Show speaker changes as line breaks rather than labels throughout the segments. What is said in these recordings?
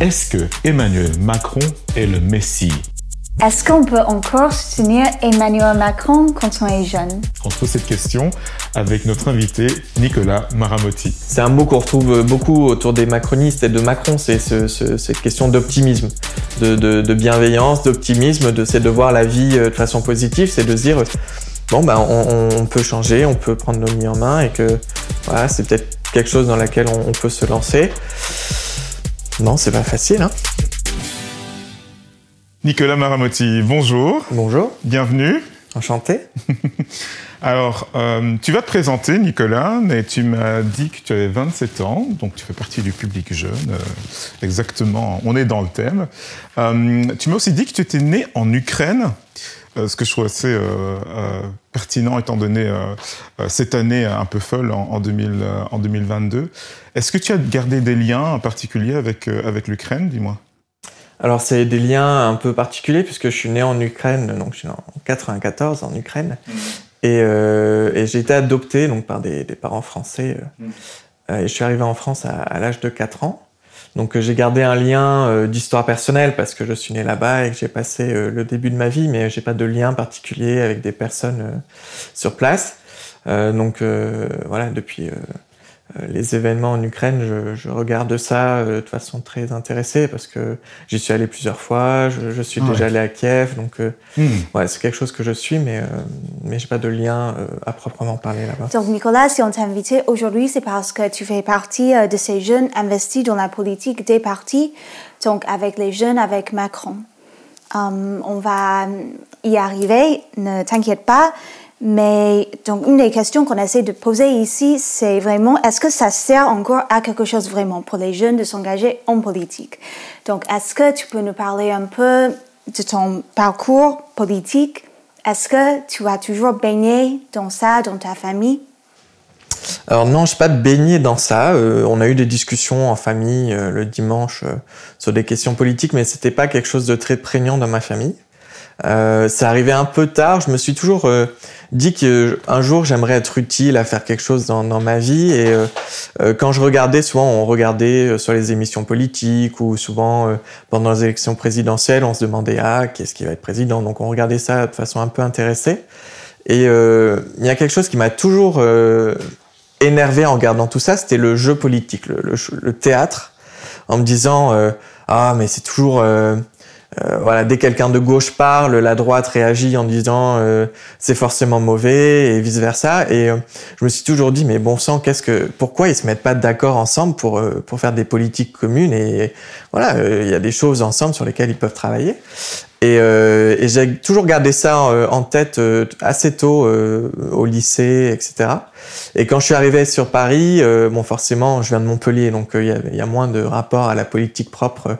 est-ce que Emmanuel Macron est le Messie?
Est-ce qu'on peut encore soutenir Emmanuel Macron quand on est jeune?
On se pose cette question avec notre invité Nicolas Maramotti.
C'est un mot qu'on retrouve beaucoup autour des macronistes et de Macron, c'est ce, ce, cette question d'optimisme, de, de, de, bienveillance, d'optimisme, de, c'est de voir la vie euh, de façon positive, c'est de se dire bon ben on, on, peut changer, on peut prendre nos vies en main et que voilà, c'est peut-être quelque chose dans laquelle on, on peut se lancer. Non, c'est pas facile, hein
Nicolas Maramotti, bonjour.
Bonjour.
Bienvenue.
Enchanté.
Alors, euh, tu vas te présenter, Nicolas, mais tu m'as dit que tu avais 27 ans, donc tu fais partie du public jeune. Euh, exactement, on est dans le thème. Euh, tu m'as aussi dit que tu étais né en Ukraine, euh, ce que je trouve assez euh, pertinent étant donné cette année un peu folle en, en, 2000, en 2022. Est-ce que tu as gardé des liens particuliers avec, avec l'Ukraine, dis-moi?
Alors c'est des liens un peu particuliers puisque je suis né en Ukraine, donc je suis né en 94 en Ukraine, mmh. et, euh, et j'ai été adopté donc par des, des parents français. Euh, mmh. et je suis arrivé en France à, à l'âge de 4 ans. Donc euh, j'ai gardé un lien euh, d'histoire personnelle parce que je suis né là-bas et que j'ai passé euh, le début de ma vie, mais j'ai pas de lien particulier avec des personnes sur place. donc voilà, depuis les événements en Ukraine, je, je regarde ça euh, de façon très intéressée parce que j'y suis allé plusieurs fois, je, je suis ouais. déjà allé à Kiev, donc euh, mmh. ouais, c'est quelque chose que je suis, mais, euh, mais j'ai pas de lien euh, à proprement parler là-bas.
Donc Nicolas, si on t'a invité aujourd'hui, c'est parce que tu fais partie de ces jeunes investis dans la politique des partis, donc avec les jeunes, avec Macron. Um, on va y arriver, ne t'inquiète pas. Mais donc une des questions qu'on essaie de poser ici, c'est vraiment est-ce que ça sert encore à quelque chose vraiment pour les jeunes de s'engager en politique? Donc est-ce que tu peux nous parler un peu de ton parcours politique? Est-ce que tu as toujours baigné dans ça, dans ta famille?
Alors non, je suis pas baigné dans ça. Euh, on a eu des discussions en famille euh, le dimanche euh, sur des questions politiques, mais c'était pas quelque chose de très prégnant dans ma famille. Euh, c'est arrivé un peu tard. Je me suis toujours euh, dit qu'un jour j'aimerais être utile à faire quelque chose dans, dans ma vie. Et euh, euh quand je regardais, souvent on regardait euh, sur les émissions politiques ou souvent pendant les élections présidentielles, on se demandait ah qu'est-ce qui va être président? Donc on regardait ça de façon un peu intéressée. Et il y a quelque chose qui m'a toujours énervé en regardant tout ça, c'était le jeu politique, le, le, le, théâtre, en me disant ah mais c'est toujours euh, voilà, dès quelqu'un de gauche parle, la droite réagit en disant euh, c'est forcément mauvais et vice versa. Et euh, je me suis toujours dit mais bon sang, qu'est-ce que, pourquoi ils se mettent pas d'accord ensemble pour euh, pour faire des politiques communes et voilà, euh, il y a des choses ensemble sur lesquelles ils peuvent travailler. Et, et j'ai toujours gardé ça en tête assez tôt au lycée, etc. Et quand je suis arrivé sur Paris, bon forcément, je viens de Montpellier, donc il y, a, moins de rapport à la politique propre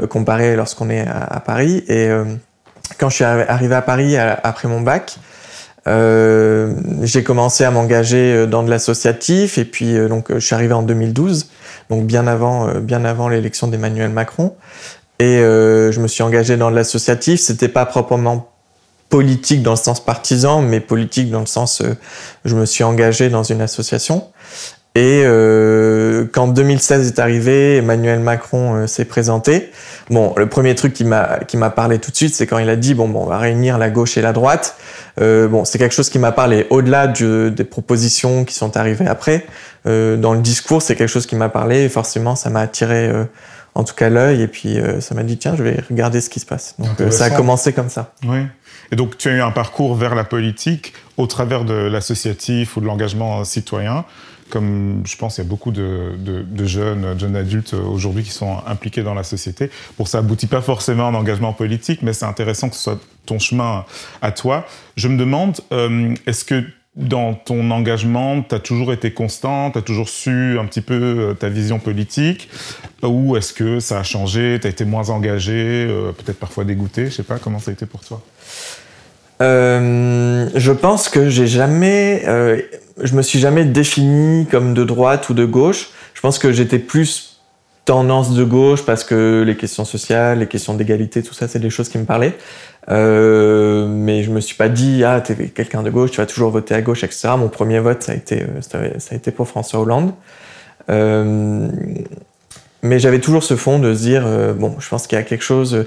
euh, comparé lorsqu'on est à, Paris. Et euh, quand je suis arrivé à Paris après mon bac, euh, j'ai commencé à m'engager euh, dans de l'associatif et puis euh, donc je suis arrivé en 2012, donc bien avant, euh, bien avant l'élection d'Emmanuel Macron. Et je me suis engagé dans de l'associatif. C'était pas proprement politique dans le sens partisan, mais politique dans le sens je me suis engagé dans une association. Et euh, quand 2016 est arrivé, Emmanuel Macron euh, s'est présenté. Bon, le premier truc qui m'a qui m'a parlé tout de suite, c'est quand il a dit bon, bon, on va réunir la gauche et la droite. Euh, bon, c'est quelque chose qui m'a parlé au-delà des propositions qui sont arrivées après. Euh, dans le discours, c'est quelque chose qui m'a parlé. Et forcément, ça m'a attiré, euh, en tout cas l'œil. Et puis, euh, ça m'a dit tiens, je vais regarder ce qui se passe. Donc, ça a commencé comme ça.
Oui. Et donc, tu as eu un parcours vers la politique au travers de l'associatif ou de l'engagement citoyen comme je pense il y a beaucoup de, de, de jeunes, jeunes adultes aujourd'hui qui sont impliqués dans la société. Pour ça aboutit pas forcément en engagement politique, mais c'est intéressant que ce soit ton chemin à toi. Je me demande, euh, est-ce que dans ton engagement, tu as toujours été constant, tu as toujours su un petit peu euh, ta vision politique, ou est-ce que ça a changé, tu as été moins engagé, euh, peut-être parfois dégoûté, je sais pas, comment ça a été pour toi?
Euh, je pense que j'ai jamais, euh, je me suis jamais défini comme de droite ou de gauche. Je pense que j'étais plus tendance de gauche parce que les questions sociales, les questions d'égalité, tout ça, c'est des choses qui me parlaient. Euh, mais je me suis pas dit ah t'es quelqu'un de gauche, tu vas toujours voter à gauche, etc. Mon premier vote ça a été ça a été pour François Hollande. Euh, mais j'avais toujours ce fond de se dire euh, bon je pense qu'il y a quelque chose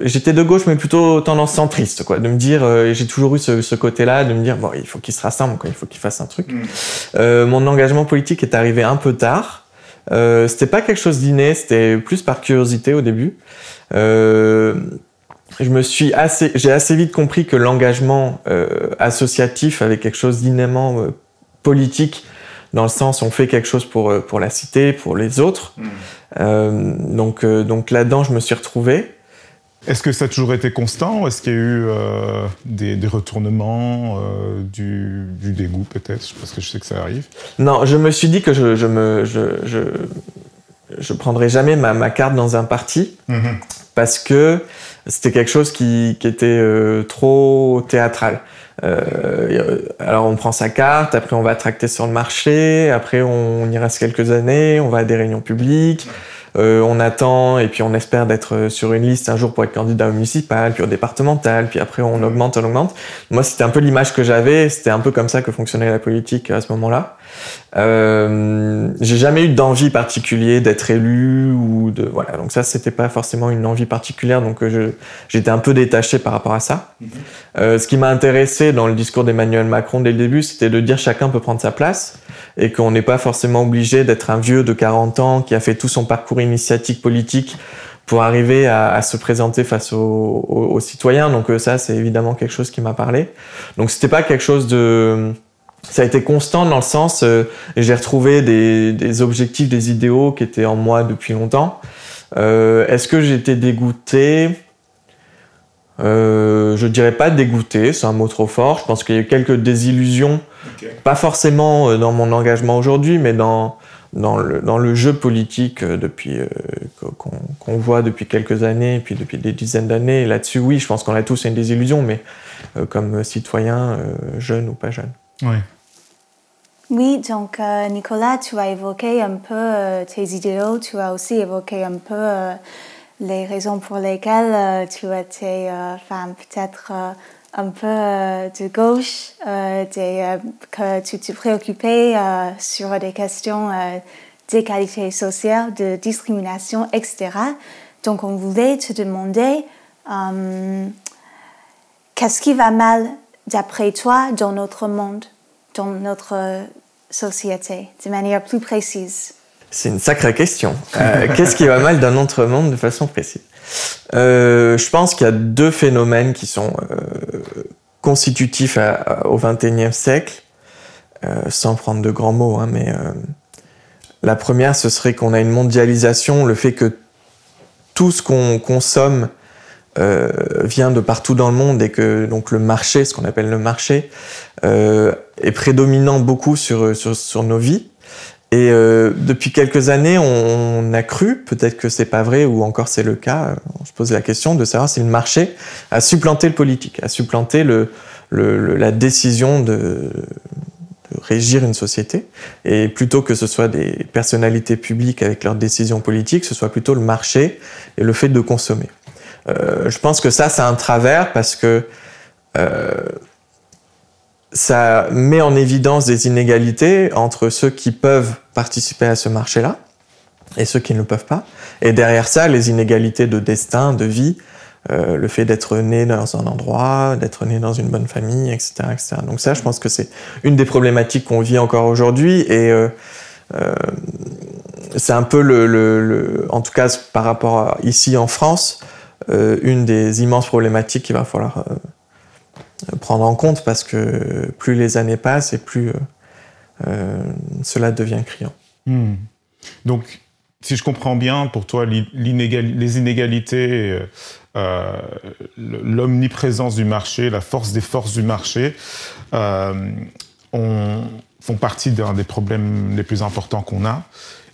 j'étais de gauche mais plutôt tendance centriste quoi. De me dire euh, j'ai toujours eu ce, ce côté là de me dire bon il faut qu'ils se rassemblent quoi il faut qu'ils fassent un truc. Mm. euh, mon engagement politique est arrivé un peu tard. Euh, c'était pas quelque chose d'inné c'était plus par curiosité au début. Euh, je me suis assez j'ai assez vite compris que l'engagement associatif avait quelque chose d'innément politique dans le sens on fait quelque chose pour, euh, pour la cité, pour les autres. Mm. Euh, donc euh, donc là-dedans, je me suis retrouvé.
Est-ce que ça a toujours été constant ou est-ce qu'il y a eu euh, des, des, retournements, euh, du, du, dégoût peut-être? Parce que je sais que ça arrive.
Non, je me suis dit que je, je me je, je, je prendrais jamais ma, ma, carte dans un parti mm -hmm. parce que c'était quelque chose qui, qui était euh, trop théâtral. Euh, alors on prend sa carte, après on va tracter sur le marché, après on y reste quelques années, on va à des réunions publiques, euh, on attend et puis on espère d'être sur une liste un jour pour être candidat au municipal, puis au départemental, puis après on augmente, on augmente. Moi c'était un peu l'image que j'avais, c'était un peu comme ça que fonctionnait la politique à ce moment-là. Euh, j'ai jamais eu d'envie particulière d'être élu ou de voilà donc ça c'était pas forcément une envie particulière donc euh, j'étais un peu détaché par rapport à ça. Mm -hmm. euh, ce qui m'a intéressé dans le discours d'Emmanuel Macron dès le début c'était de dire chacun peut prendre sa place et qu'on n'est pas forcément obligé d'être un vieux de 40 ans qui a fait tout son parcours initiatique politique pour arriver à, à se présenter face aux, aux, aux citoyens donc euh, ça c'est évidemment quelque chose qui m'a parlé donc c'était pas quelque chose de ça a été constant dans le sens euh, j'ai retrouvé des, des, objectifs des idéaux qui étaient en moi depuis longtemps. Euh, est-ce que j'étais dégoûté? Euh, je dirais pas dégoûté c'est un mot trop fort. Je pense qu'il y a eu quelques désillusions okay. pas forcément euh, dans mon engagement aujourd'hui mais dans dans le, dans le jeu politique euh, depuis euh, qu'on qu voit depuis quelques années et puis depuis des dizaines d'années. Là-dessus oui je pense qu'on a tous une désillusion mais euh, comme citoyen euh, jeune ou pas jeune
Oui,
donc euh, Nicolas, tu as évoqué un peu euh, tes idéaux, tu as aussi évoqué un peu euh, les raisons pour lesquelles tu étais enfin, peut-être un peu de gauche, que tu te préoccupais sur des questions d'égalité sociale, de discrimination, etc. Donc on voulait te demander qu'est-ce qui va mal d'après toi dans notre monde? Dans notre société de manière plus précise.
C'est une sacrée question. Euh, Qu'est-ce qui va mal dans notre monde de façon précise? Euh, Je pense qu'il y a deux phénomènes qui sont euh, constitutifs au XXIe siècle, euh, sans prendre de grands mots, hein, mais euh, la première, ce serait qu'on a une mondialisation, le fait que tout ce qu'on consomme euh, vient de partout dans le monde et que donc le marché, ce qu'on appelle le marché, euh, est prédominant beaucoup sur, sur, nos vies. Et euh, depuis quelques années, on, a cru, peut-être que c'est pas vrai ou encore c'est le cas, on se pose la question de savoir si le marché a supplanté le politique, a supplanté le, la décision de régir une société. Et plutôt que ce soit des personnalités publiques avec leurs décisions politiques, ce soit plutôt le marché et le fait de consommer. Euh, je pense que ça, c'est un travers parce que euh, ça met en évidence des inégalités entre ceux qui peuvent participer à ce marché-là et ceux qui ne le peuvent pas. Et derrière ça, les inégalités de destin, de vie, euh, le fait d'être né dans un endroit, d'être né dans une bonne famille, etc., etc. Donc ça, je pense que c'est une des problématiques qu'on vit encore aujourd'hui et c'est un peu le, le, en tout cas par rapport à ici en France, une des immenses problématiques qu'il va falloir euh, prendre en compte parce que plus les années passent et plus euh, euh cela devient criant.
Hmm. Donc, si je comprends bien, pour toi, les inégalités, euh, l'omniprésence du marché, la force des forces du marché, euh, on, font partie d'un des problèmes les plus importants qu'on a.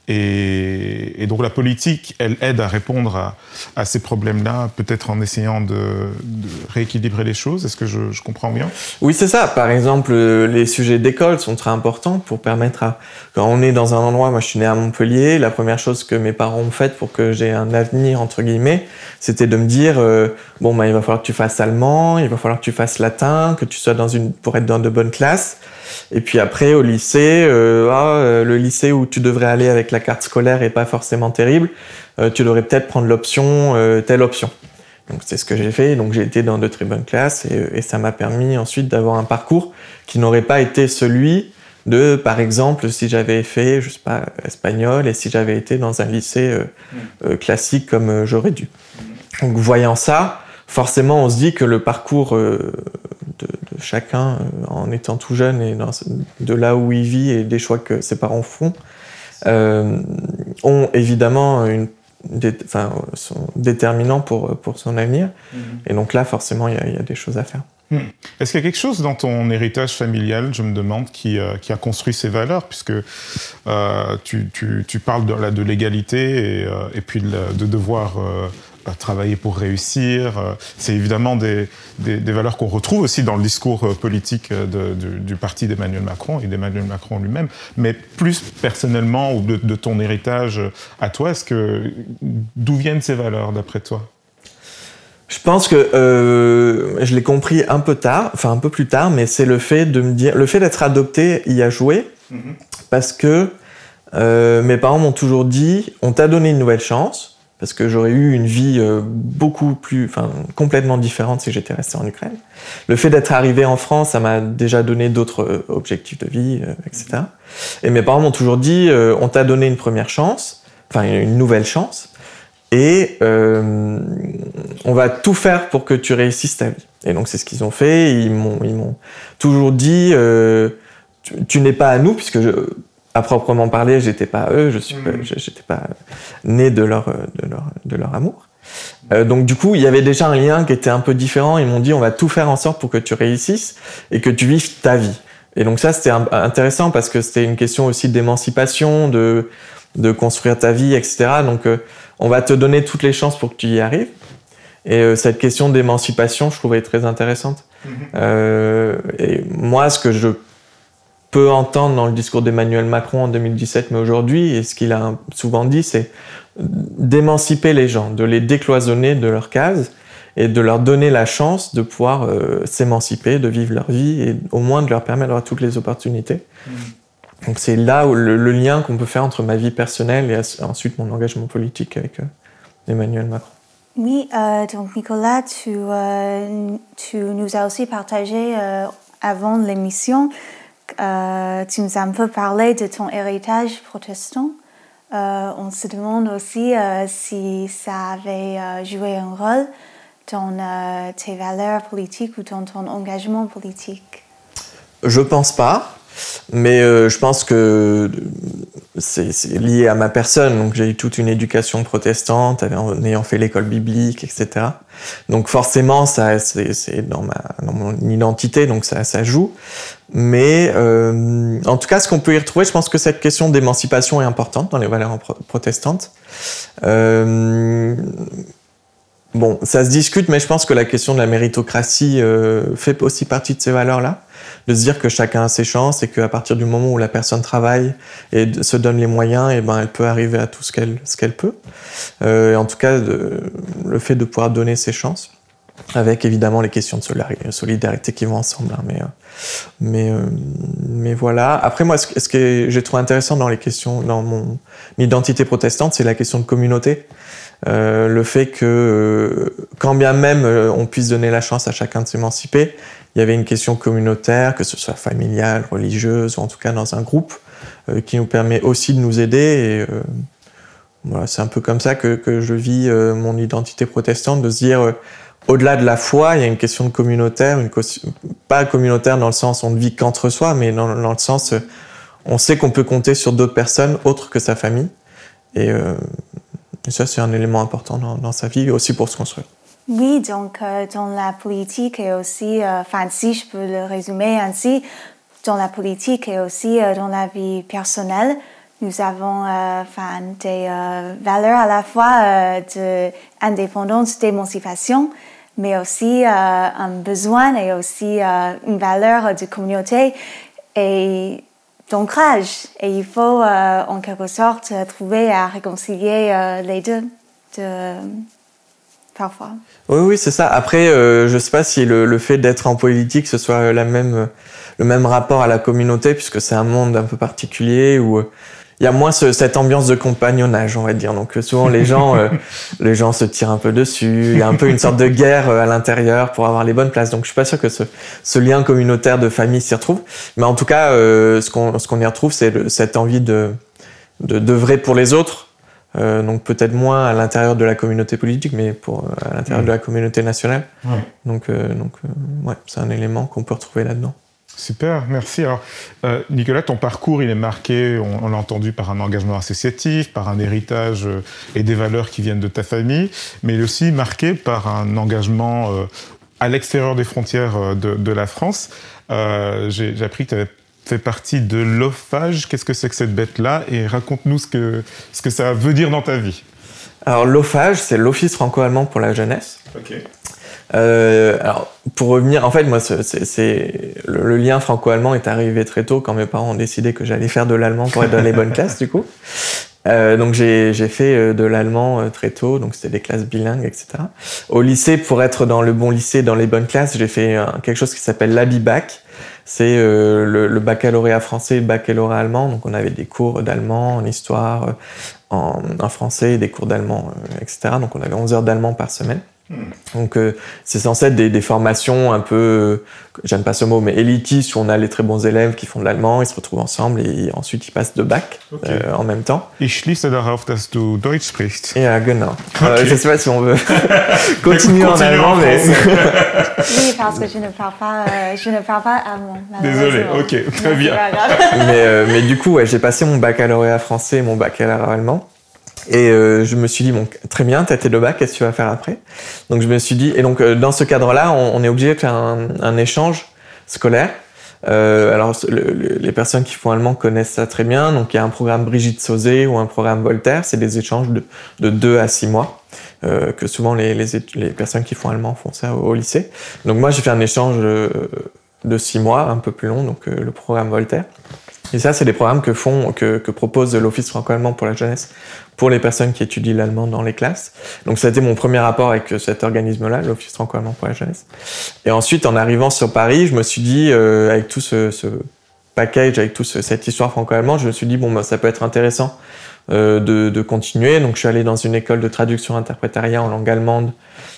Et, donc la politique, elle aide à répondre à, ces problèmes-là, peut-être en essayant de, rééquilibrer les choses. Est-ce que je, je comprends bien?
Oui, c'est ça. Par exemple, les sujets d'école sont très importants pour permettre à... Quand on est dans un endroit, moi je suis né à Montpellier, la première chose que mes parents ont faite pour que j'ai un avenir, entre guillemets, c'était de me dire, euh, bon, bah, il va falloir que tu fasses allemand, il va falloir que tu fasses latin, que tu sois dans une... pour être dans de bonnes classes. Et puis après, au lycée, euh, ah, euh, le lycée où tu devrais aller avec que la carte scolaire est pas forcément terrible, tu devrais peut-être prendre l'option, telle option. Donc c'est ce que j'ai fait. Donc j'ai été dans de très bonnes classes et, et ça m'a permis ensuite d'avoir un parcours qui n'aurait pas été celui de, par exemple, si j'avais fait, je sais pas, espagnol et si j'avais été dans un lycée euh, mm. euh, classique comme euh, j'aurais dû. Donc, voyant ça, forcément, on se dit que le parcours de, de, chacun, en étant tout jeune et dans, de là où il vit et des choix que ses parents font, ont évidemment une enfin, sont déterminants pour, pour son avenir. Mm. Et donc là, forcément, il y, y, a des choses à faire.
Hmm. Est-ce qu'il y a quelque chose dans ton héritage familial, je me demande, qui, euh, qui a construit ces valeurs, puisque euh, tu, tu, tu, parles de, de l'égalité et, euh, et, puis de, devoir euh, travailler pour réussir. Euh, c'est évidemment des, des, des valeurs qu'on retrouve aussi dans le discours politique de, du, du, parti d'Emmanuel Macron et d'Emmanuel Macron lui-même. Mais plus personnellement, ou de, de ton héritage à toi, est-ce que d'où viennent ces valeurs d'après toi?
Je pense que euh, je l'ai compris un peu tard, enfin un peu plus tard, mais c'est le fait de me dire, le fait d'être adopté y a joué, mm -hmm. parce que euh, mes parents m'ont toujours dit, on t'a donné une nouvelle chance, parce que j'aurais eu une vie euh, beaucoup plus, enfin complètement différente si j'étais resté en Ukraine. Le fait d'être arrivé en France, ça m'a déjà donné d'autres euh, objectifs de vie, euh, etc. Et mes parents m'ont toujours dit, on t'a donné une première chance, enfin une nouvelle chance, et on va tout faire pour que tu réussisses ta vie. Et donc c'est ce qu'ils ont fait. Ils m'ont, toujours dit, tu, tu n'es pas à nous, puisque je, à proprement parler, j'étais pas eux, je suis, mmh. j'étais pas né de leur, de leur, de leur amour. Euh, donc du coup, il y avait déjà un lien qui était un peu différent. Ils m'ont dit, on va tout faire en sorte pour que tu réussisses et que tu vives ta vie. Et donc ça, c'était intéressant parce que c'était une question aussi d'émancipation, de, de construire ta vie, etc. Donc euh, on va te donner toutes les chances pour que tu y arrives. Et euh, cette question d'émancipation, je trouvais très intéressante. Mm euh, et moi, ce que je peux entendre dans le discours d'Emmanuel Macron en 2017, mais aujourd'hui, et ce qu'il a souvent dit, c'est d'émanciper les gens, de les décloisonner de leur case et de leur donner la chance de pouvoir euh, s'émanciper, de vivre leur vie et au moins de leur permettre d'avoir toutes les opportunités. Mm. Donc c'est là où le, le lien qu'on peut faire entre ma vie personnelle et ensuite mon engagement politique avec euh, Emmanuel Macron.
Oui, euh, donc Nicolas, tu, euh, tu, nous as aussi partagé euh, avant l'émission, euh, tu nous as un peu parlé de ton héritage protestant. Euh, on se demande aussi si ça avait joué un rôle dans tes valeurs politiques ou dans ton engagement politique.
Je pense pas. Mais euh, je pense que c'est lié à ma personne. Donc j'ai eu toute une éducation protestante, en ayant fait l'école biblique, etc. Donc forcément, ça c'est dans, mon identité, donc ça, ça joue. Mais euh, en tout cas, ce qu'on peut y retrouver, je pense que cette question d'émancipation est importante dans les valeurs protestantes. Euh, bon, ça se discute, mais je pense que la question de la méritocratie euh, fait aussi partie de ces valeurs-là de se dire que chacun a ses chances et qu'à partir du moment où la personne travaille et se donne les moyens, et ben elle peut arriver à tout ce qu'elle ce qu'elle peut. Euh, en tout cas, de, le fait de pouvoir donner ses chances, avec évidemment les questions de solidarité qui vont ensemble. Hein, mais euh, mais euh, mais voilà. Après moi, ce, ce que j'ai trouvé intéressant dans les questions, dans mon identité protestante, c'est la question de communauté. Euh, le fait que, euh, quand bien même euh, on puisse donner la chance à chacun de s'émanciper, il y avait une question communautaire, que ce soit familiale, religieuse, ou en tout cas dans un groupe, euh, qui nous permet aussi de nous aider. Et euh, voilà, c'est un peu comme ça que, que je vis euh, mon identité protestante, de se dire, euh, au-delà de la foi, il y a une question de communautaire, une pas communautaire dans le sens on ne vit qu'entre soi, mais dans, dans, le sens on sait qu'on peut compter sur d'autres personnes autres que sa famille. Et, et ça, c'est un élément important dans, sa vie, aussi pour se construire.
Oui, donc euh, dans la politique et aussi, euh, enfin si je peux le résumer ainsi, dans la politique et aussi euh, dans la vie personnelle, nous avons des valeurs à la fois d'indépendance, d'émancipation, mais aussi un besoin et aussi une valeur de communauté et d'ancrage. Et il faut en quelque sorte trouver à réconcilier les deux. De, parfois.
Oui, oui, c'est ça. Après, euh, je sais pas si le, fait d'être en politique, ce soit la même, le même rapport à la communauté, puisque c'est un monde un peu particulier euh, il y a moins cette ambiance de compagnonnage, on va dire. Donc souvent les gens, les gens se tirent un peu dessus. Il y a un peu une sorte de guerre à l'intérieur pour avoir les bonnes places. Donc je suis pas sûr que ce, ce lien communautaire de famille s'y retrouve. Mais en tout cas, ce qu'on ce qu'on y retrouve, c'est cette envie de de d'œuvrer pour les autres euh, donc peut-être moins à l'intérieur de la communauté politique, mais pour, euh, à l'intérieur de la communauté nationale. Donc, euh, donc ouais, c'est un élément qu'on peut retrouver là-dedans.
Super, merci. Alors, Nicolas, ton parcours, il est marqué, on, l'a entendu, par un engagement associatif, par un héritage et des valeurs qui viennent de ta famille, mais il est aussi marqué par un engagement à l'extérieur des frontières de, de la France. J'ai appris que tu avais fait partie de l'OFAGE. Qu'est-ce que c'est que cette bête-là? Et raconte-nous ce que, ce que ça veut dire dans ta vie.
Alors l'OFAGE, c'est l'Office franco-allemand pour la jeunesse.
Ok.
Euh, alors, pour revenir, en fait, moi, c'est le, lien franco-allemand est arrivé très tôt quand mes parents ont décidé que j'allais faire de l'allemand pour être dans les bonnes classes, du coup. Euh, donc j'ai fait euh, de l'allemand euh, très tôt, donc c'était des classes bilingues, etc. Au lycée, pour être dans le bon lycée, dans les bonnes classes, j'ai fait quelque chose qui s'appelle l'ABIBAC, c'est euh, le, baccalauréat français le baccalauréat allemand. Donc on avait des cours d'allemand, en histoire, euh, en, en, français, des cours d'allemand, euh, etc. Donc on avait 11 heures d'allemand par semaine. Hmm. Donc euh, c'est censé être des, des, formations un peu, euh, j'aime pas ce mot, mais élitistes où on a les très bons élèves qui font de l'allemand, ils se retrouvent ensemble et ensuite ils passent de bac euh, en même temps.
Ich schließe darauf, dass du Deutsch sprichst.
Ja, genau. Okay. je sais pas si on veut continuer en allemand, mais
oui, parce que je ne parle pas, je ne parle pas allemand.
Désolé. Ok, très bien.
mais, mais du coup, ouais, j'ai passé mon baccalauréat français et mon baccalauréat allemand. Et euh, je me suis dit, bon, très bien, t'as tes deux bacs, qu'est-ce que tu vas faire après? Donc je me suis dit, et donc euh, dans ce cadre-là, on, est obligé de faire un, échange scolaire. Euh, alors le, les personnes qui font allemand connaissent ça très bien. Donc il y a un programme Brigitte Sauzé ou un programme Voltaire, c'est des échanges de, de deux à six mois. Que souvent les, les, personnes qui font allemand font ça au, lycée. Donc moi j'ai fait un échange de six mois, un peu plus long, donc le programme Voltaire. Et ça, c'est des programmes que font, que, que propose l'Office franco-allemand pour la jeunesse pour les personnes qui étudient l'allemand dans les classes. Donc ça a été mon premier rapport avec cet organisme-là, l'Office franco-allemand pour la jeunesse. Et ensuite, en arrivant sur Paris, je me suis dit, euh, avec tout ce, ce, package, avec toute cette histoire franco-allemande, je me suis dit, bon, bah, ça peut être intéressant euh, de, de continuer. Donc je suis allé dans une école de traduction interprétariat en langue allemande,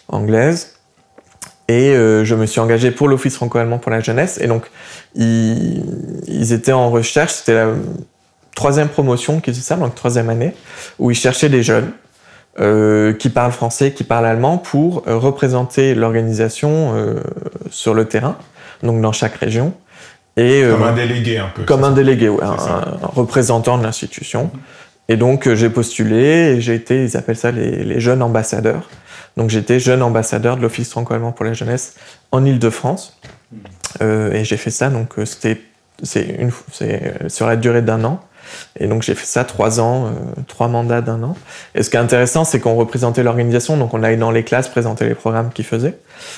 anglaise. Et euh, je me suis engagé pour l'Office franco-allemand pour la jeunesse. Et donc, ils, ils étaient en recherche, c'était la troisième promotion qui c'est ça, donc troisième année, où ils cherchaient des jeunes euh, qui parlent français, qui parlent allemand, pour euh, représenter l'organisation euh, sur le terrain, donc dans chaque région.
Et, euh, comme un délégué un peu.
Comme un délégué, ouais, un, un, représentant de l'institution. Et donc euh, j'ai postulé et j'ai été, ils appellent ça les, les jeunes ambassadeurs. Donc j'étais jeune ambassadeur de l'Office franco-allemand pour la jeunesse en Ile-de-France. Euh, et j'ai fait ça, donc euh, c'était c'est une c'est euh, sur la durée d'un an. Et donc j'ai fait ça trois ans, euh, trois mandats d'un an. Et ce qui est intéressant, c'est qu'on représentait l'organisation, donc on allait dans les classes présenter les programmes qu'ils faisaient.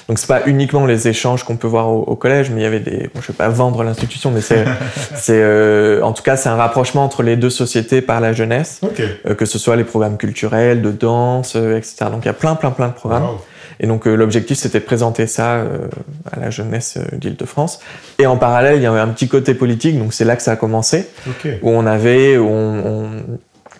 Donc c'est pas uniquement les échanges qu'on peut voir au, au, collège, mais il y avait des, bon, je vais pas vendre l'institution, mais c'est, c'est, euh, en tout cas c'est un rapprochement entre les deux sociétés par la jeunesse,
okay.
euh, que ce soit les programmes culturels, de danse, etc. Donc il y a plein, plein, plein de programmes.
Wow.
Et donc euh, l'objectif c'était de présenter ça euh, à la jeunesse euh, d'Île-de-France. Et en parallèle, il y avait un petit côté politique, donc c'est là que ça a commencé,
okay.
où on avait, où on, on,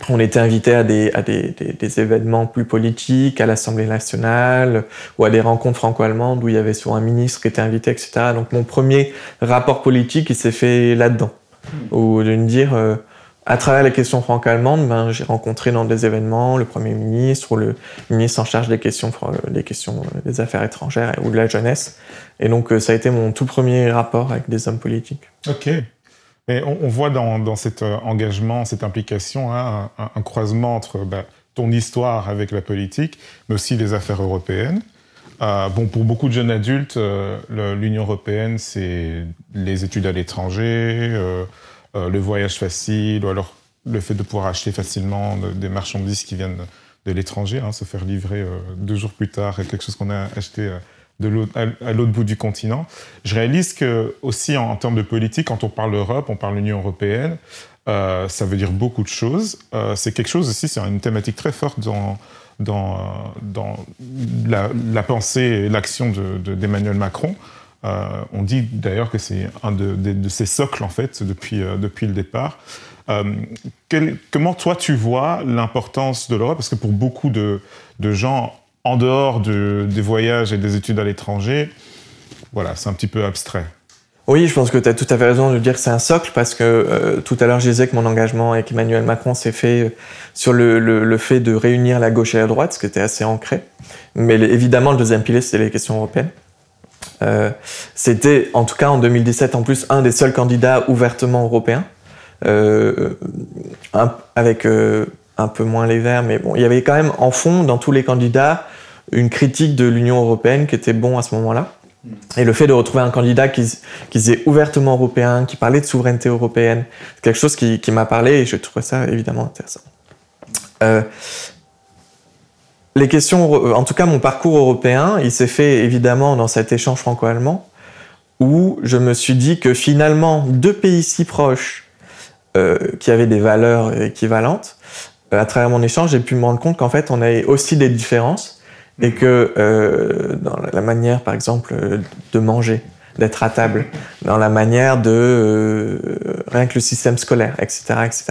on était invité à des, à des, des, des événements plus politiques, à l'Assemblée nationale, ou à des rencontres franco-allemandes où il y avait souvent un ministre qui était invité, etc. Donc mon premier rapport politique, il s'est fait là-dedans, mmh. où de me dire euh, à travers les questions franco-allemandes, ben, j'ai rencontré dans des événements le Premier ministre ou le ministre en charge des questions, des questions des affaires étrangères ou de la jeunesse. Et donc, ça a été mon tout premier rapport avec des hommes politiques.
Ok. Et on, voit dans, dans, cet engagement, cette implication, hein, un, croisement entre bah, ton histoire avec la politique, mais aussi les affaires européennes. Euh, bon, pour beaucoup de jeunes adultes, euh, l'Union européenne, c'est les études à l'étranger, euh, euh, le voyage facile, ou alors le fait de pouvoir acheter facilement de, des marchandises qui viennent de, l'étranger, hein, se faire livrer euh, deux jours plus tard quelque chose qu'on a acheté euh, à, l'autre bout du continent. Je réalise que aussi en, termes de politique, quand on parle d'Europe, on parle l'Union européenne, ça veut dire beaucoup de choses. C'est quelque chose aussi, c'est une thématique très forte dans la, pensée et l'action d'Emmanuel de, Macron. Euh, on dit d'ailleurs que c'est un de, de, ses socles en fait depuis, euh, depuis le départ. comment toi tu vois l'importance de l'Europe? Parce que pour beaucoup de, gens en dehors des voyages et des études à l'étranger, voilà, c'est un petit peu abstrait.
Oui, je pense que tu as tout à fait raison de dire que c'est un socle parce que euh, tout à l'heure je disais que mon engagement avec Emmanuel Macron s'est fait euh, sur le, le, fait de réunir la gauche et la droite, ce qui était assez ancré. Mais évidemment, le deuxième pilier, c'était les questions européennes. Euh, c'était, en tout cas en 2017, en plus, un des seuls candidats ouvertement européens, euh, avec euh, un peu moins les Verts, mais bon, il y avait quand même en fond, dans tous les candidats, une critique de l'Union européenne qui était bon à ce moment-là. Et le fait de retrouver un candidat qui, qui disait ouvertement européen, qui parlait de souveraineté européenne, c'est quelque chose qui, m'a parlé et je trouvais ça évidemment intéressant. Les questions, en tout cas mon parcours européen, il s'est fait évidemment dans cet échange franco-allemand où je me suis dit que finalement deux pays si proches euh, qui avaient des valeurs équivalentes, euh, à travers mon échange, j'ai pu me rendre compte qu'en fait on avait aussi des différences et que euh, dans la manière, par exemple, de manger, d'être à table, dans la manière de euh, rien que le système scolaire, etc., etc.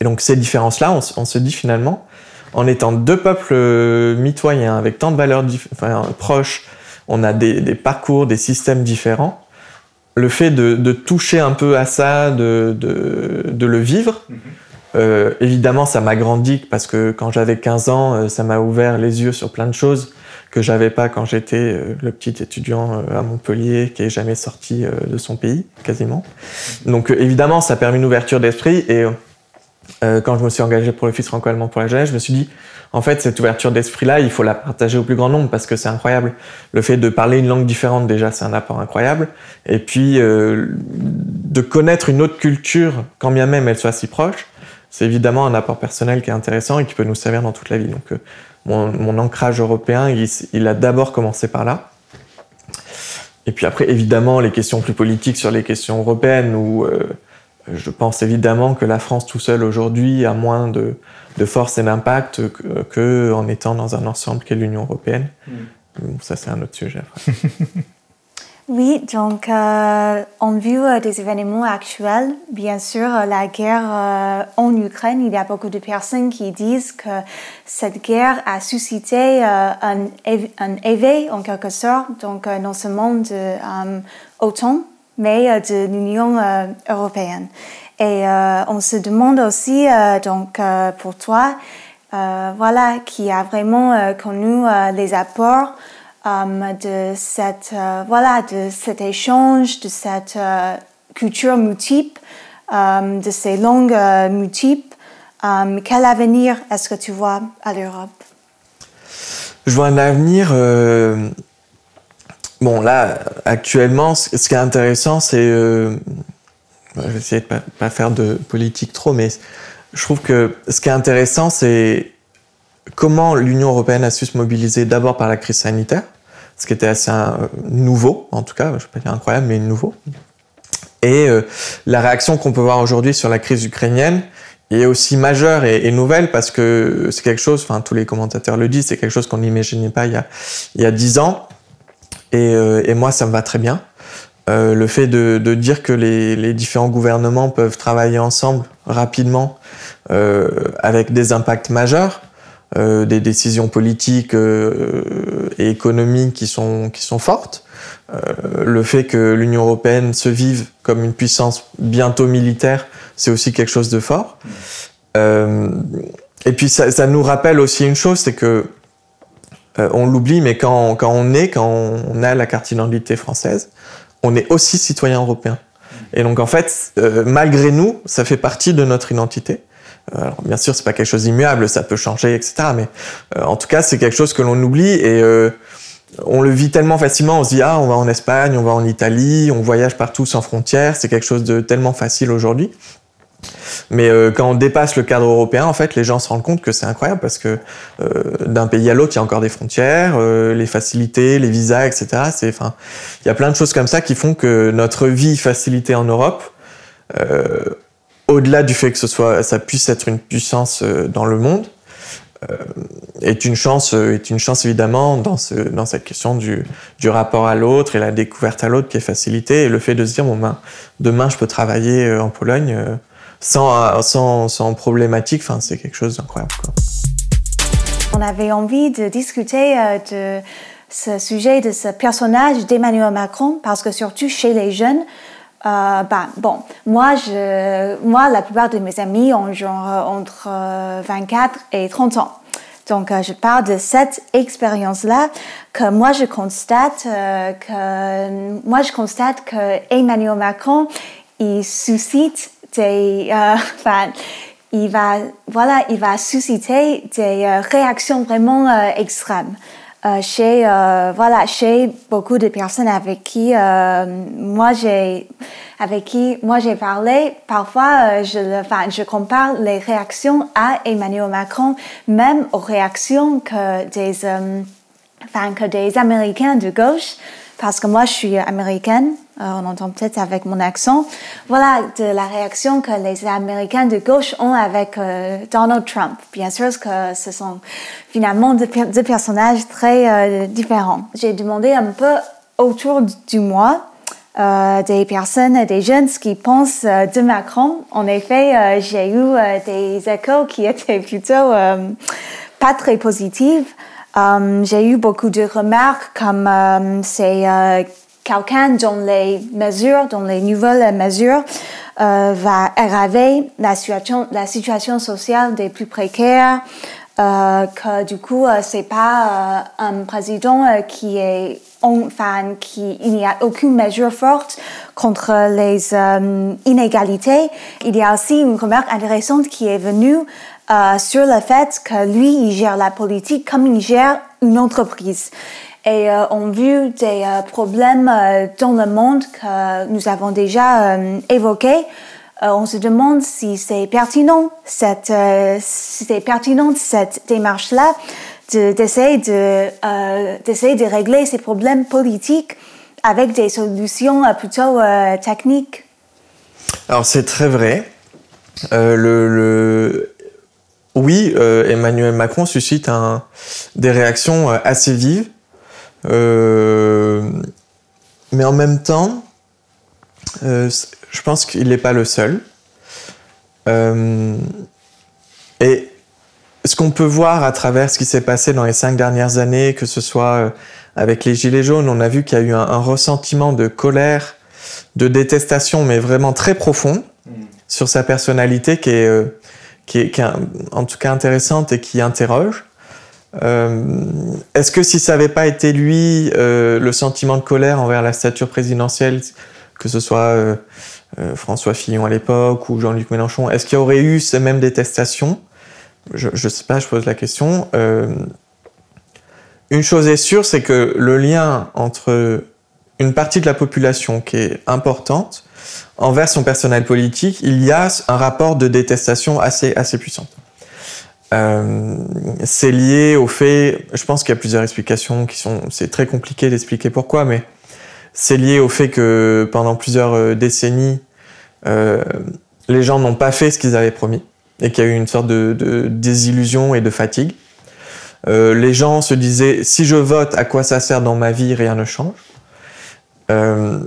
Et donc ces différences-là, on, se dit finalement, en étant deux peuples euh, mitoyens avec tant de valeurs enfin, proches, on a des, des, parcours, des systèmes différents. Le fait de, de toucher un peu à ça, de, de, de le vivre, mm-hmm. Euh, évidemment, ça m'a grandi parce que quand j'avais 15 ans, euh, ça m'a ouvert les yeux sur plein de choses que j'avais pas quand j'étais le petit étudiant à Montpellier qui est jamais sorti de son pays, quasiment. Donc évidemment, ça a permis une ouverture d'esprit et quand je me suis engagé pour fils franco-allemand pour la jeunesse, je me suis dit, en fait, cette ouverture d'esprit-là, il faut la partager au plus grand nombre parce que c'est incroyable. Le fait de parler une langue différente, déjà, c'est un apport incroyable. Et puis, de connaître une autre culture, quand bien même elle soit si proche, c'est évidemment un apport personnel qui est intéressant et qui peut nous servir dans toute la vie. Donc, euh, mon, ancrage européen, il, a d'abord commencé par là. Et puis après, évidemment, les questions plus politiques sur les questions européennes, euh, je pense évidemment que la France tout seul aujourd'hui a moins de, force et d'impact qu'en étant dans un ensemble qu'est l'Union européenne. Mm. ça, c'est un autre sujet.
Oui, donc euh, en vue euh, des événements actuels, bien sûr, euh, la guerre en Ukraine, il y a beaucoup de personnes qui disent que cette guerre a suscité un, éveil en quelque sorte, donc non seulement de l'OTAN, mais de l'Union européenne. Et on se demande aussi, donc pour toi, voilà, qui a vraiment connu les apports euh, de, cette, euh, voilà, de cet échange, de cette euh, culture multiple, de ces langues multiples. quel avenir est-ce que tu vois à l'Europe?
Je vois un avenir. Bon, là, actuellement, ce qui est intéressant, c'est. je vais essayer de pas, pas faire de politique trop, mais je trouve que ce qui est intéressant, c'est comment l'Union européenne a su se mobiliser d'abord par la crise sanitaire, ce qui était assez euh, nouveau, en tout cas, je ne vais pas dire incroyable, mais nouveau. Et euh, la réaction qu'on peut voir aujourd'hui sur la crise ukrainienne est aussi majeure et, nouvelle parce que c'est quelque chose, enfin tous les commentateurs le disent, c'est quelque chose qu'on n'imaginait pas il y a dix ans. Et, euh, et, moi, ça me va très bien. le fait de, de dire que les, les, différents gouvernements peuvent travailler ensemble rapidement avec des impacts majeurs, euh, des décisions politiques euh, et économiques qui sont, qui sont fortes. Euh, le fait que l'Union européenne se vive comme une puissance bientôt militaire, c'est aussi quelque chose de fort. et puis ça, ça, nous rappelle aussi une chose, c'est que on l'oublie, mais quand, quand on est, quand on a la carte d'identité française, on est aussi citoyen européen. Et donc en fait, malgré nous, ça fait partie de notre identité. Euh, alors, bien sûr, c'est pas quelque chose d'immuable, ça peut changer, etc. Mais euh, en tout cas, c'est quelque chose que l'on oublie et euh, on le vit tellement facilement. On se dit ah, on va en Espagne, on va en Italie, on voyage partout sans frontières. C'est quelque chose de tellement facile aujourd'hui. Mais quand on dépasse le cadre européen, en fait, les gens se rendent compte que c'est incroyable parce que d'un pays à l'autre, il y a encore des frontières, les facilités, les visas, etc. C'est, enfin, il y a plein de choses comme ça qui font que notre vie facilitée en Europe, au-delà du fait que ce soit, ça puisse être une puissance euh, dans le monde, euh, est une chance, euh, est une chance évidemment dans, ce, dans cette question du, du rapport à l'autre et la découverte à l'autre qui est facilitée et le fait de se dire bon ben demain je peux travailler en Pologne, sans, sans, problématique. C'est quelque chose d'incroyable.
On avait envie de discuter de ce sujet de ce personnage d'Emmanuel Macron parce que surtout chez les jeunes, euh, ben, bon, moi, je, moi, la plupart de mes amis ont genre entre 24 et 30 ans. Donc, je parle de cette expérience-là que moi je constate que moi je constate que Emmanuel Macron il suscite euh, il va voilà, il va susciter des euh, réactions vraiment euh, extrêmes. chez voilà chez beaucoup de personnes avec qui moi j'ai avec qui moi j'ai parlé parfois je enfin, je compare les réactions à Emmanuel Macron même aux réactions que des enfin, que des Américains de gauche parce que moi je suis américaine, on entend peut-être avec mon accent, voilà de la réaction que les Américains de gauche ont avec euh, Donald Trump. Bien sûr que ce sont finalement deux, personnages très euh, différents. J'ai demandé un peu autour du mois des personnes, des jeunes qui pensent de Macron. En effet, j'ai eu des échos qui étaient plutôt pas très positifs. J'ai eu beaucoup de remarques comme c'est quelqu'un dont les mesures, dont les nouvelles mesures uh, va aggraver la situation, la situation sociale des plus précaires, uh, que du coup c'est pas un président qui est enfin qui il n'y a aucune mesure forte contre les inégalités. Il y a aussi une remarque intéressante qui est venue euh, sur le fait que lui, il gère la politique comme il gère une entreprise. Et euh, on a vu des euh, problèmes dans le monde que nous avons déjà évoqués. on se demande si c'est pertinent cette, si c'est pertinent cette démarche-là d'essayer de, d'essayer de régler ces problèmes politiques avec des solutions plutôt techniques.
Alors c'est très vrai. le, oui, euh, Emmanuel Macron suscite des réactions euh, assez vives, euh, mais en même temps, je pense qu'il n'est pas le seul. et ce qu'on peut voir à travers ce qui s'est passé dans les cinq dernières années, que ce soit avec les Gilets jaunes, on a vu qu'il y a eu un, un, ressentiment de colère, de détestation, mais vraiment très profond mmh. sur sa personnalité qui est qui est, en tout cas intéressante et qui interroge. Euh, est-ce que si ça n'avait pas été lui, euh, le sentiment de colère envers la stature présidentielle, que ce soit euh, François Fillon à l'époque ou Jean-Luc Mélenchon, est-ce qu'il y aurait eu ces mêmes détestations? Je ne sais pas, je pose la question. une chose est sûre, c'est que le lien entre une partie de la population qui est importante envers son personnel politique, il y a un rapport de détestation assez, assez puissant. Euh, c'est lié au fait, je pense qu'il y a plusieurs explications qui sont, c'est très compliqué d'expliquer pourquoi, mais c'est lié au fait que pendant plusieurs euh, décennies, euh, les gens n'ont pas fait ce qu'ils avaient promis et qu'il y a eu une sorte de, désillusion et de fatigue. Euh, les gens se disaient si je vote, à quoi ça sert dans ma vie? Rien ne change. Euh,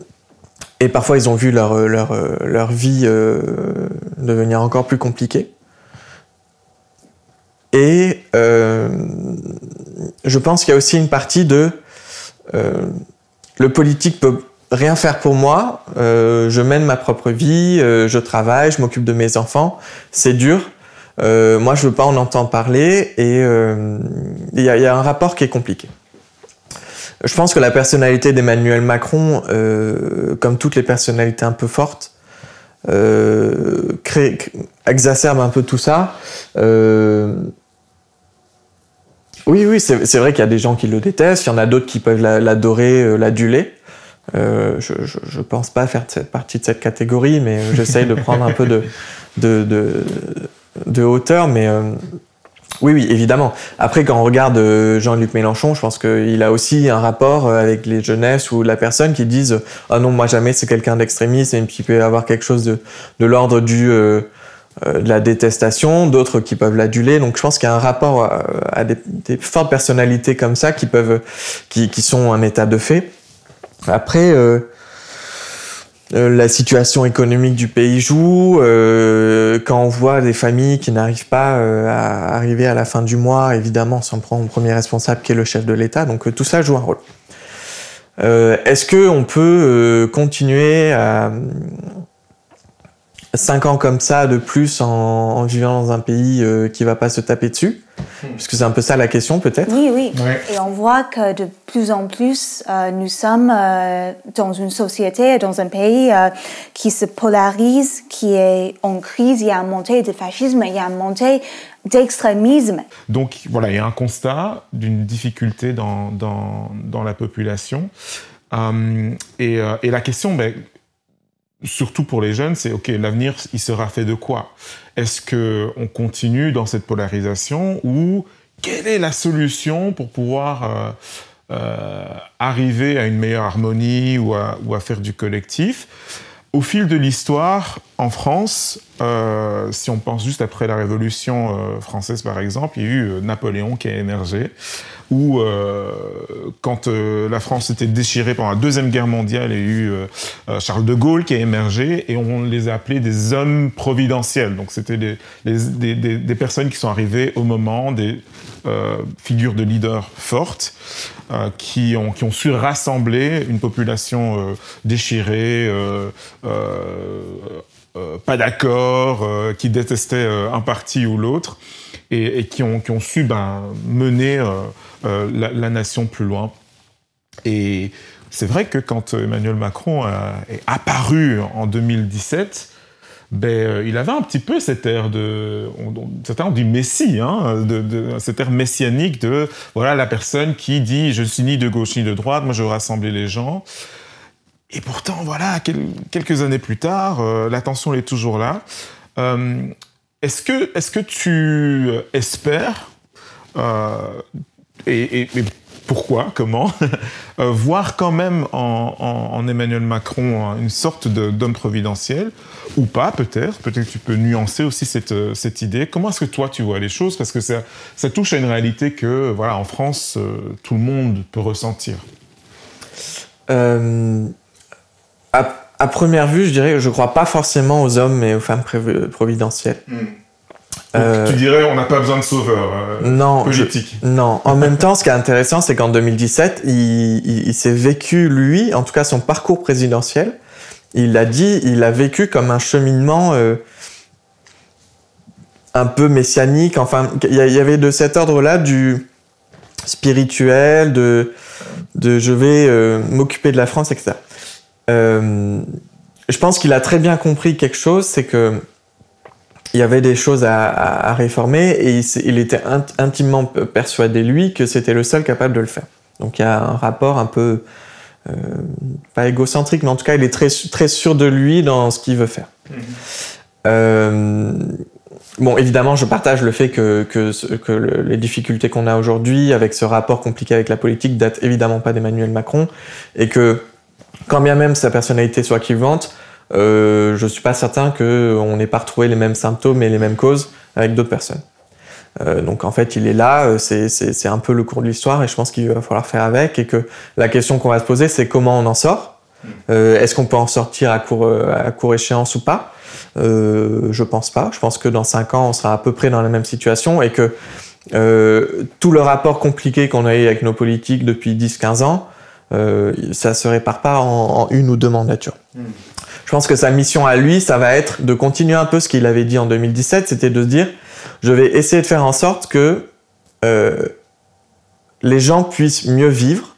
et parfois, ils ont vu leur, leur, leur vie euh, devenir encore plus compliquée. Et euh, je pense qu'il y a aussi une partie de euh, le politique peut rien faire pour moi. Euh, je mène ma propre vie, je travaille, je m'occupe de mes enfants. C'est dur. moi, je veux pas en entendre parler. Et il y, y, a un rapport qui est compliqué. Je pense que la personnalité d'Emmanuel Macron, comme toutes les personnalités un peu fortes, crée, exacerbe un peu tout ça. Euh, oui, oui, c'est vrai qu'il y a des gens qui le détestent, il y en a d'autres qui peuvent l'adorer, euh, l'aduler. Euh, je, je, je, pense pas faire cette partie de cette catégorie, mais j'essaye de prendre un peu de, de, de, hauteur. Mais oui, oui, évidemment. Après, quand on regarde euh, Jean-Luc Mélenchon, je pense qu'il a aussi un rapport euh, avec les jeunesses ou la personne qui disent Ah non, moi jamais c'est quelqu'un d'extrémiste, et il peut avoir quelque chose de, de l'ordre du euh, de la détestation, d'autres qui peuvent l'aduler. Donc je pense qu'il y a un rapport à, des, des, fortes personnalités comme ça qui peuvent, qui, qui sont un état de fait. Après, la situation économique du pays joue, quand on voit des familles qui n'arrivent pas à arriver à la fin du mois, évidemment, on prend au premier responsable qui est le chef de l'État, donc tout ça joue un rôle. Est-ce qu'on peut continuer à, cinq ans comme ça de plus en, vivant dans un pays euh, qui va pas se taper dessus hmm. Parce que c'est un peu ça la question peut-être.
Oui, oui. Et on voit que de plus en plus, euh, nous sommes euh, dans une société, dans un pays qui se polarise, qui est en crise. Il y a une montée de fascisme, il y a une montée d'extrémisme.
Donc voilà, il y a un constat d'une difficulté dans, dans, dans, la population. Et, et, la question, ben, surtout pour les jeunes, c'est OK, l'avenir, il sera fait de quoi? Est-ce que on continue dans cette polarisation ou quelle est la solution pour pouvoir euh, euh, arriver à une meilleure harmonie ou à, ou à faire du collectif? Au fil de l'histoire, en France, euh, si on pense juste après la Révolution française par exemple, il y a eu Napoléon qui a émergé où euh, quand euh, la France était déchirée pendant la Deuxième Guerre mondiale, il y a eu euh, Charles de Gaulle qui a émergé et on les a appelés des hommes providentiels. Donc c'était des, des, personnes qui sont arrivées au moment, des figures de leaders fortes, qui, ont, qui ont su rassembler une population déchirée, pas d'accord, qui détestait un parti ou l'autre, et, et, qui, ont, qui ont su ben, mener euh, la, nation plus loin. Et c'est vrai que quand Emmanuel Macron est apparu en 2017, ben, euh, il avait un petit peu cette air de, on, du messie, hein, de, air messianique de, voilà, la personne qui dit, je suis ni de gauche ni de droite, moi je veux rassembler les gens. Et pourtant, voilà, quelques années plus tard, euh, la tension est toujours là. est-ce que, est-ce que tu espères et, pourquoi, comment, euh, voir quand même en, Emmanuel Macron une sorte d'homme providentiel, ou pas peut-être, peut-être que tu peux nuancer aussi cette, euh, cette idée. Comment est-ce que toi tu vois les choses? Parce que ça, ça, touche à une réalité que, voilà, en France, euh, tout le monde peut ressentir.
à, première vue, je dirais que je ne crois pas forcément aux hommes et aux femmes providentielles. Hmm.
Euh, tu dirais on n'a pas besoin de sauveur euh, non, politique.
non. En même temps, ce qui est intéressant, c'est qu'en 2017, il, s'est vécu lui, en tout cas son parcours présidentiel, il l'a dit, il a vécu comme un cheminement euh, un peu messianique. Enfin, il y, avait de cet ordre-là du spirituel, de, de je vais m'occuper de la France, etc. je pense qu'il a très bien compris quelque chose, c'est que il y avait des choses à, réformer et il, était intimement persuadé, lui, que c'était le seul capable de le faire. Donc il y a un rapport un peu, euh, pas égocentrique, mais en tout cas, il est très, très sûr de lui dans ce qu'il veut faire. Mm-hmm. Euh, bon, évidemment, je partage le fait que, que, les difficultés qu'on a aujourd'hui avec ce rapport compliqué avec la politique datent évidemment pas d'Emmanuel Macron et que quand bien même sa personnalité soit clivante, euh, je suis pas certain qu'on n'ait pas retrouvé les mêmes symptômes et les mêmes causes avec d'autres personnes. Euh, donc en fait, il est là, euh, c'est un peu le cours de l'histoire et je pense qu'il va falloir faire avec et que la question qu'on va se poser, c'est comment on en sort. Euh, Est-ce qu'on peut en sortir à court, échéance ou pas? Je pense pas. Je pense que dans 5 ans, on sera à peu près dans la même situation et que tout le rapport compliqué qu'on a eu avec nos politiques depuis 10-15 ans, ça se répare pas en, une ou deux mandatures. Hmm. Je pense que sa mission à lui, ça va être de continuer un peu ce qu'il avait dit en 2017, c'était de se dire, je vais essayer de faire en sorte que euh, les gens puissent mieux vivre,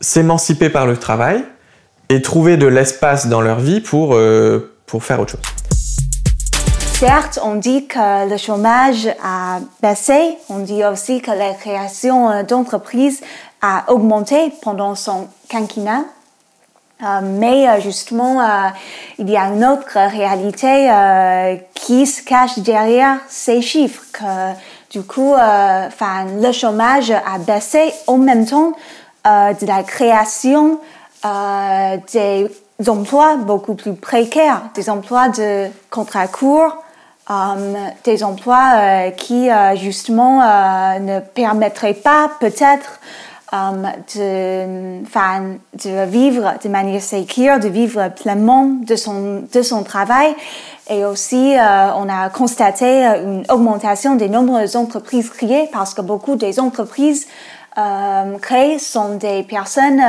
s'émanciper par le travail et trouver de l'espace dans leur vie pour, euh, pour faire autre chose.
Certes, on dit que le chômage a baissé, on dit aussi que la création d'entreprises a augmenté pendant son quinquennat. Euh, mais euh, justement, euh, il y a une autre réalité qui se cache derrière ces chiffres. Du coup, le chômage a baissé en même temps de la création des emplois beaucoup plus précaires, des emplois de contrat court, des emplois qui justement ne permettraient pas peut-être de, de vivre de manière sécure, de vivre pleinement de son, de son travail. Et aussi, on a constaté une augmentation des nombreuses entreprises créées parce que beaucoup des entreprises créées sont des personnes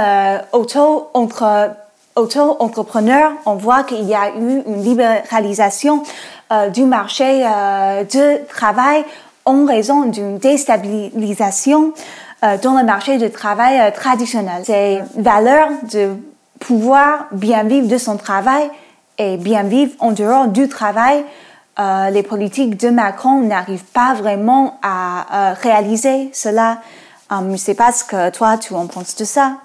auto-entrepreneurs auto-entrepreneurs, on voit qu'il y a eu une libéralisation euh, du marché euh, du travail en raison d'une déstabilisation euh, dans le marché du travail traditionnel. Ces valeurs de pouvoir bien vivre de son travail et bien vivre en dehors du travail, les politiques de Macron n'arrivent pas vraiment à réaliser cela. je ne sais pas ce que toi tu en penses de ça.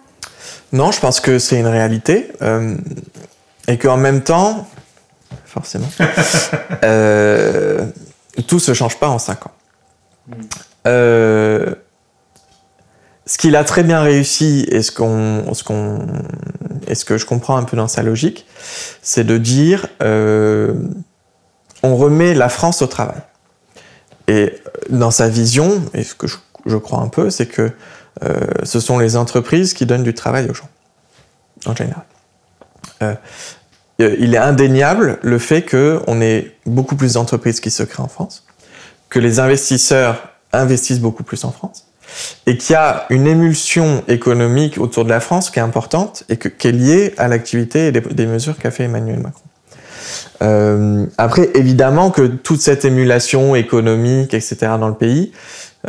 Non, je pense que c'est une réalité. Euh, et qu'en même temps, forcément, euh, tout se change pas en cinq ans. Euh, ce qu'il a très bien réussi et ce, que je comprends un peu dans sa logique, c'est de dire euh, on remet la France au travail. Et dans sa vision, et ce que je, crois un peu, c'est que euh, ce sont les entreprises qui donnent du travail aux gens, en général. Euh, il est indéniable le fait qu'on ait beaucoup plus d'entreprises qui se créent en France, que les investisseurs investissent beaucoup plus en France, et qu'il y a une émulsion économique autour de la France qui est importante et qui est liée à l'activité et des, mesures qu'a fait Emmanuel Macron. Euh, après, évidemment que toute cette émulation économique, etc., dans le pays,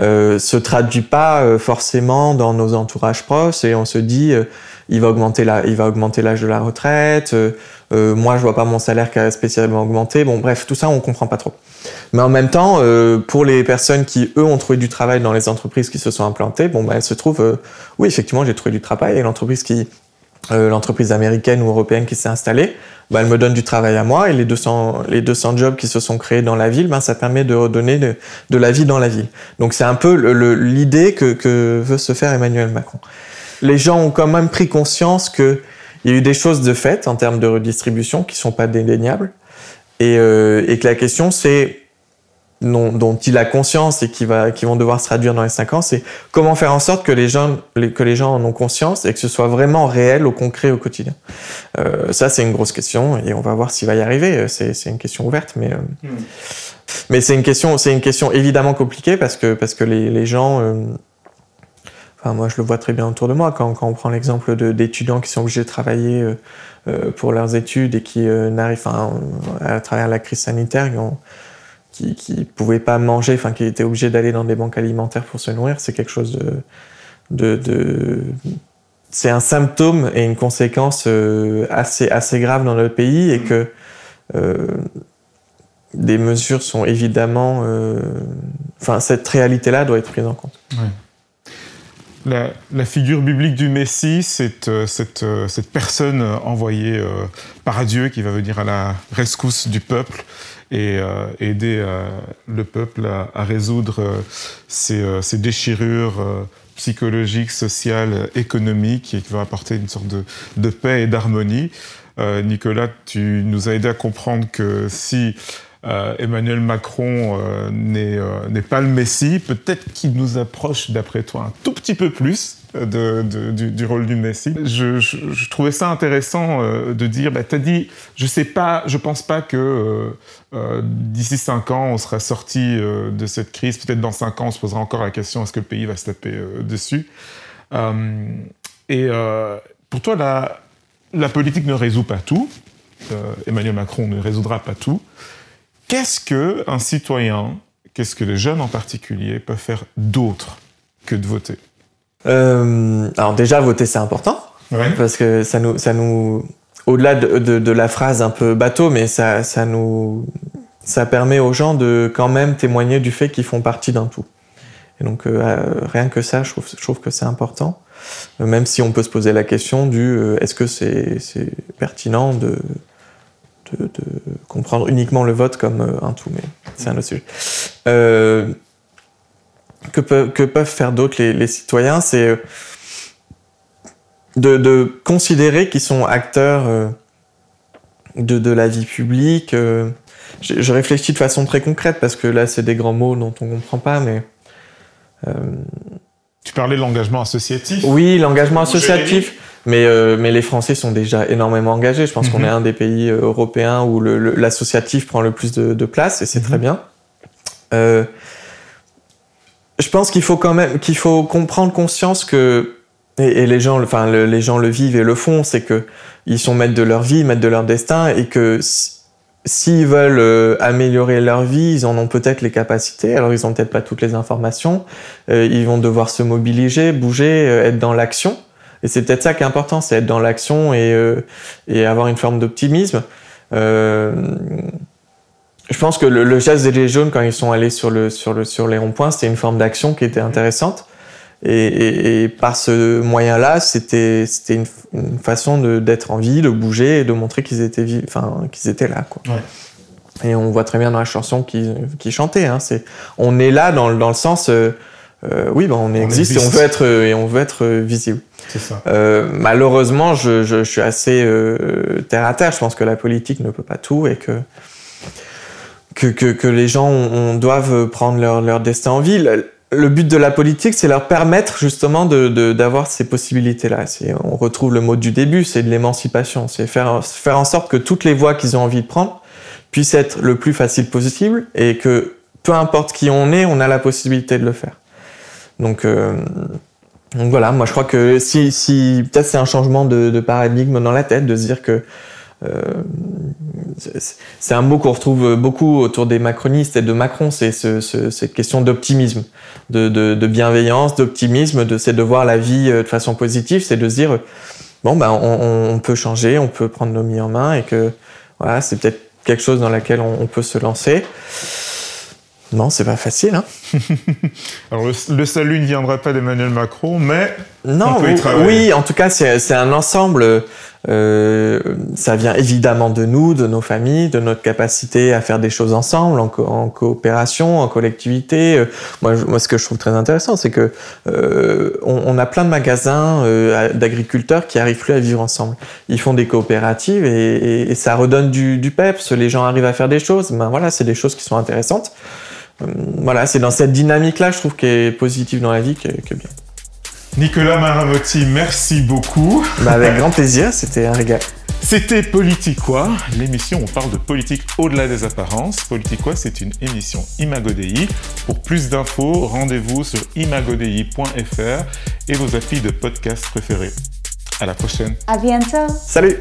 euh, se traduit pas euh, forcément dans nos entourages proches et on se dit euh, il va augmenter l'âge de la retraite. Moi, je vois pas mon salaire qui a spécialement augmenté. Bon, bref, tout ça, on comprend pas trop. Mais en même temps, pour les personnes qui eux ont trouvé du travail dans les entreprises qui se sont implantées, bon, bah, elles se trouvent, oui, effectivement, j'ai trouvé du travail et l'entreprise qui euh, l'entreprise américaine ou européenne qui s'est installée, bah, elle me donne du travail à moi et les 200, les 200 jobs qui se sont créés dans la ville, ben, ça permet de redonner de, de la vie dans la ville. Donc c'est un peu l'idée que, que veut se faire Emmanuel Macron. Les gens ont quand même pris conscience qu'il y a eu des choses de fait en termes de redistribution qui sont pas dédaignables et, euh, et que la question c'est dont, il a conscience et qui, va, qui vont devoir se traduire dans les cinq ans, c'est comment faire en sorte que les, gens, que les gens en ont conscience et que ce soit vraiment réel, au concret, au quotidien. Euh, ça, c'est une grosse question et on va voir s'il va y arriver. C'est, une question ouverte, mais, euh, hmm. mais c'est, une question, c'est une question évidemment compliquée parce que, parce que les, les gens... Euh, enfin, moi, je le vois très bien autour de moi quand, on prend l'exemple d'étudiants qui sont obligés de travailler euh, pour leurs études et qui n'arrivent, enfin, à travers la crise sanitaire, ont qui, qui pouvaient pas manger, enfin qui étaient obligés d'aller dans des banques alimentaires pour se nourrir, c'est quelque chose de, de, c'est un symptôme et une conséquence euh, assez assez grave dans notre pays et que euh, des mesures sont évidemment, euh, enfin cette réalité-là doit être prise en compte.
La, la, figure biblique du Messie, c'est euh, cette, cette, personne envoyée par Dieu qui va venir à la rescousse du peuple et euh, aider euh, le peuple à, résoudre euh, ces, déchirures psychologiques, sociales, économiques et qui va apporter une sorte de, paix et d'harmonie. Nicolas, tu nous as aidé à comprendre que si Emmanuel Macron n'est pas le Messie, peut-être qu'il nous approche, d'après toi, un tout petit peu plus du, rôle du Messie. Je, trouvais ça intéressant euh, de dire, bah, tu as dit, je sais pas, je pense pas que euh, euh, d'ici cinq ans, on sera sorti de cette crise. Peut-être dans cinq ans, on se posera encore la question, est-ce que le pays va se taper dessus? Et pour toi, la politique ne résout pas tout. Emmanuel Macron ne résoudra pas tout. Qu'est-ce que un citoyen, qu'est-ce que les jeunes en particulier peuvent faire d'autre que de voter?
Euh, alors déjà, voter, c'est important. Parce que ça nous, ça nous, au-delà de, de, de, la phrase un peu bateau, mais ça, ça nous, ça permet aux gens de quand même témoigner du fait qu'ils font partie d'un tout. Et donc euh, euh, rien que ça, je trouve, je trouve que c'est important. Même si on peut se poser la question du est-ce que c'est c'est pertinent de, de, de, comprendre uniquement le vote comme un tout, mais c'est un autre sujet. Euh, que, peuvent faire d'autres les, citoyens, c'est euh, de, considérer qu'ils sont acteurs euh, de, la vie publique. Euh. Je, réfléchis de façon très concrète parce que là, c'est des grands mots dont on ne comprend pas, mais
Tu parlais de l'engagement associatif.
Oui, l'engagement associatif. Mais, euh, mais les Français sont déjà énormément engagés. Je pense qu'on
Mhm.
est un des pays euh, européens où l'associatif prend le plus de, de place et c'est
Mhm.
très bien. Euh, je pense qu'il faut quand même qu'il faut comprendre conscience que et, et les gens, enfin le- les gens le vivent et le font, c'est que ils sont maîtres de leur vie, maîtres de leur destin et que si- s'ils veulent euh, améliorer leur vie, ils en ont peut-être les capacités. Alors ils ont peut-être pas toutes les informations. Euh, ils vont devoir se mobiliser, bouger, euh, être dans l'action. Et c'est peut-être ça qui est important, c'est être dans l'action et, euh, et avoir une forme d'optimisme. Euh, je pense que le, le geste des Gilets jaunes, quand ils sont allés sur, le, sur, le, sur les ronds-points, c'était une forme d'action qui était intéressante. Et, et- et par ce moyen-là, c'était une, une façon d'être en vie, de bouger et de montrer qu'ils étaient, vi- enfin, qu'ils étaient là. Quoi.
Ouais.
Et on voit très bien dans la chanson qu'ils chantaient. Hein, on est là dans, le- dans le sens, euh, euh, oui, ben on, existe, et on veut être, et on veut être euh, visible.
Ça.
Euh, malheureusement, je, je, je suis assez euh, terre à terre. Je pense que la politique ne peut pas tout et que que, que, que les gens on, doivent prendre leur, leur destin en vie. Le, but de la politique, c'est leur permettre justement de, de, d'avoir ces possibilités-là. On retrouve le mot du début, c'est de l'émancipation. C'est faire, faire en sorte que toutes les voies qu'ils ont envie de prendre puissent être le plus facile possible et que peu importe qui on est, on a la possibilité de le faire. Donc, euh, donc voilà, moi je crois que si, si peut-être c'est un changement de, paradigme dans la tête, de se dire que euh, c'est- un mot qu'on retrouve beaucoup autour des macronistes et de Macron, c'est ce, ce- cette question d'optimisme, de, bienveillance, d'optimisme, de, c'est de voir la vie euh, de façon positive, c'est de se dire, bon, ben, on, on peut changer, on peut prendre nos vies en main et que voilà, c'est peut-être quelque chose dans laquelle on, on peut se lancer. Non, c'est pas facile, hein.
Alors, le, le salut ne viendra pas d'Emmanuel Macron, mais
Non,
On peut y
oui, en tout cas, c'est un ensemble. euh, ça vient évidemment de nous, de nos familles, de notre capacité à faire des choses ensemble, en, co- en coopération, en collectivité. Euh, Moi, je- moi, ce que je trouve très intéressant, c'est que euh, on, on a plein de magasins d'agriculteurs qui arrivent plus à vivre ensemble. Ils font des coopératives et, et- et ça redonne du, du peps. Les gens arrivent à faire des choses. Ben voilà, c'est des choses qui sont intéressantes. Euh, Voilà, c'est dans cette dynamique-là, je trouve, qui est positive dans la vie, qui est bien.
Nicolas Maravotti, merci beaucoup.
Bah, avec grand plaisir, c'était un régal.
C'était Politiquois, l'émission où on parle de politique au-delà des apparences. Politiquois, c'est une émission Imagodei. Pour plus d'infos, rendez-vous sur imagodei.fr et vos applis de podcast préférés. À la prochaine.
À bientôt.
Salut